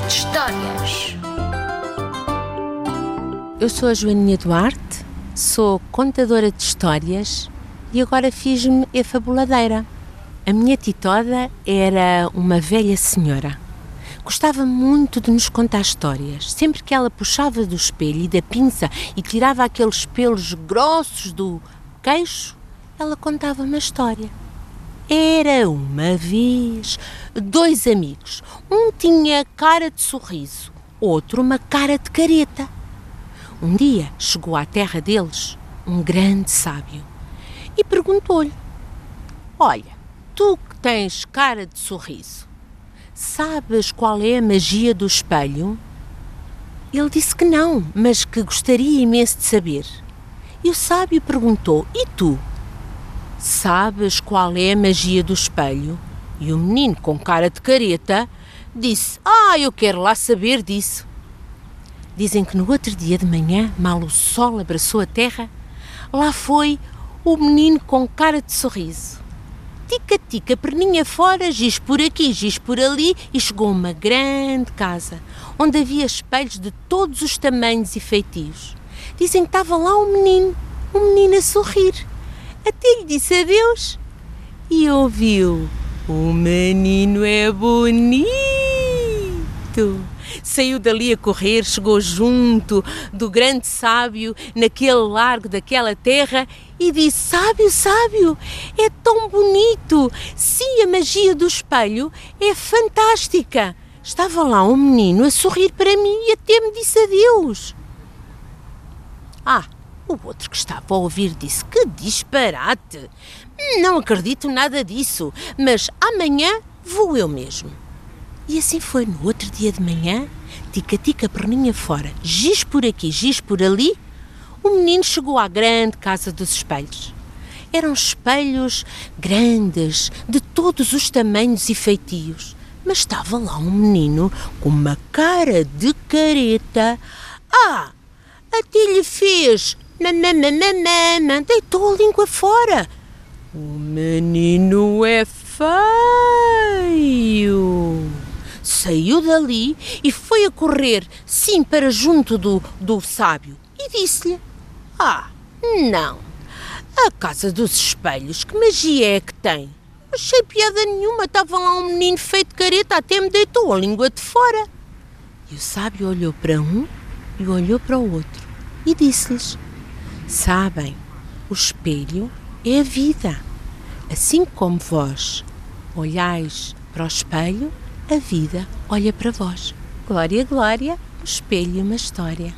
De Histórias. Eu sou a Joaninha Duarte, sou contadora de histórias e agora fiz-me a fabuladeira. A minha titoda era uma velha senhora. Gostava muito de nos contar histórias. Sempre que ela puxava do espelho e da pinça e tirava aqueles pelos grossos do queixo, ela contava uma história. Era uma vez dois amigos. Um tinha cara de sorriso, outro uma cara de careta. Um dia chegou à terra deles um grande sábio e perguntou-lhe: Olha, tu que tens cara de sorriso, sabes qual é a magia do espelho? Ele disse que não, mas que gostaria imenso de saber. E o sábio perguntou: E tu? Sabes qual é a magia do espelho? E o menino, com cara de careta, disse: Ah, eu quero lá saber disso. Dizem que no outro dia de manhã, mal o sol abraçou a terra, lá foi o menino com cara de sorriso. Tica-tica, perninha fora, giz por aqui, giz por ali, e chegou a uma grande casa, onde havia espelhos de todos os tamanhos e feitios. Dizem que estava lá um menino, um menino a sorrir. Até lhe disse adeus e ouviu: O menino é bonito. Saiu dali a correr, chegou junto do grande sábio, naquele largo daquela terra, e disse: Sábio, sábio, é tão bonito! Sim, a magia do espelho é fantástica! Estava lá um menino a sorrir para mim e até me disse adeus. Ah, o outro que estava a ouvir disse: Que disparate! Não acredito nada disso, mas amanhã vou eu mesmo. E assim foi no outro dia de manhã, tica-tica perninha fora, giz por aqui, giz por ali, o menino chegou à grande casa dos espelhos. Eram espelhos grandes, de todos os tamanhos e feitios, mas estava lá um menino com uma cara de careta. Ah, até lhe fez deitou a língua fora. O menino é feio saiu dali e foi a correr, sim, para junto do, do sábio e disse-lhe: Ah, não, a casa dos espelhos, que magia é que tem? Achei piada nenhuma, estava lá um menino feito de careta, até me deitou a língua de fora. E o sábio olhou para um e olhou para o outro e disse-lhes: Sabem, o espelho é a vida. Assim como vós olhais para o espelho, a vida olha para vós. Glória, glória, o espelho e uma história.